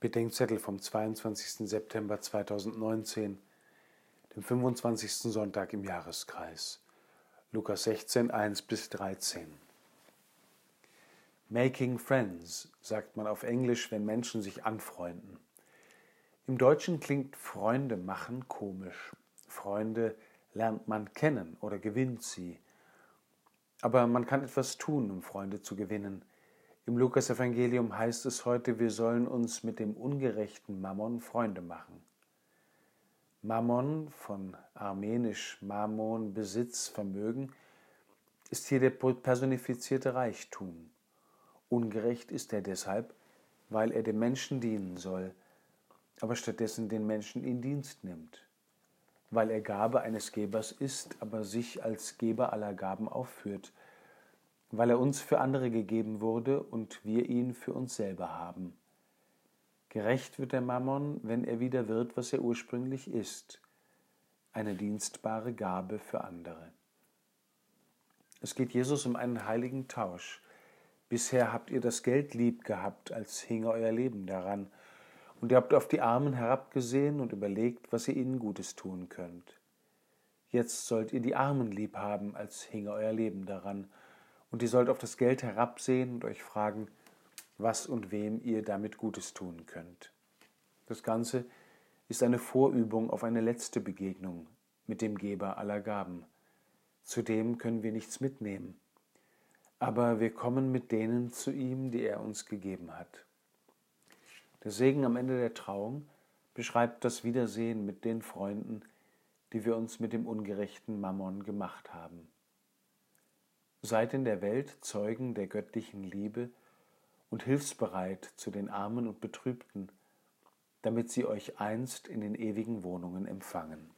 Bedenkzettel vom 22. September 2019, dem 25. Sonntag im Jahreskreis. Lukas 16, 1 bis 13. Making Friends sagt man auf Englisch, wenn Menschen sich anfreunden. Im Deutschen klingt Freunde machen komisch. Freunde lernt man kennen oder gewinnt sie. Aber man kann etwas tun, um Freunde zu gewinnen. Im Lukasevangelium heißt es heute, wir sollen uns mit dem ungerechten Mammon Freunde machen. Mammon, von armenisch Mammon, Besitz, Vermögen, ist hier der personifizierte Reichtum. Ungerecht ist er deshalb, weil er dem Menschen dienen soll, aber stattdessen den Menschen in Dienst nimmt. Weil er Gabe eines Gebers ist, aber sich als Geber aller Gaben aufführt – weil er uns für andere gegeben wurde und wir ihn für uns selber haben. Gerecht wird der Mammon, wenn er wieder wird, was er ursprünglich ist, eine dienstbare Gabe für andere. Es geht Jesus um einen heiligen Tausch. Bisher habt ihr das Geld lieb gehabt, als hinge euer Leben daran, und ihr habt auf die Armen herabgesehen und überlegt, was ihr ihnen Gutes tun könnt. Jetzt sollt ihr die Armen lieb haben, als hinge euer Leben daran, und ihr sollt auf das Geld herabsehen und euch fragen, was und wem ihr damit Gutes tun könnt. Das Ganze ist eine Vorübung auf eine letzte Begegnung mit dem Geber aller Gaben. Zudem können wir nichts mitnehmen, aber wir kommen mit denen zu ihm, die er uns gegeben hat. Der Segen am Ende der Trauung beschreibt das Wiedersehen mit den Freunden, die wir uns mit dem ungerechten Mammon gemacht haben. Seid in der Welt Zeugen der göttlichen Liebe und hilfsbereit zu den Armen und Betrübten, damit sie euch einst in den ewigen Wohnungen empfangen.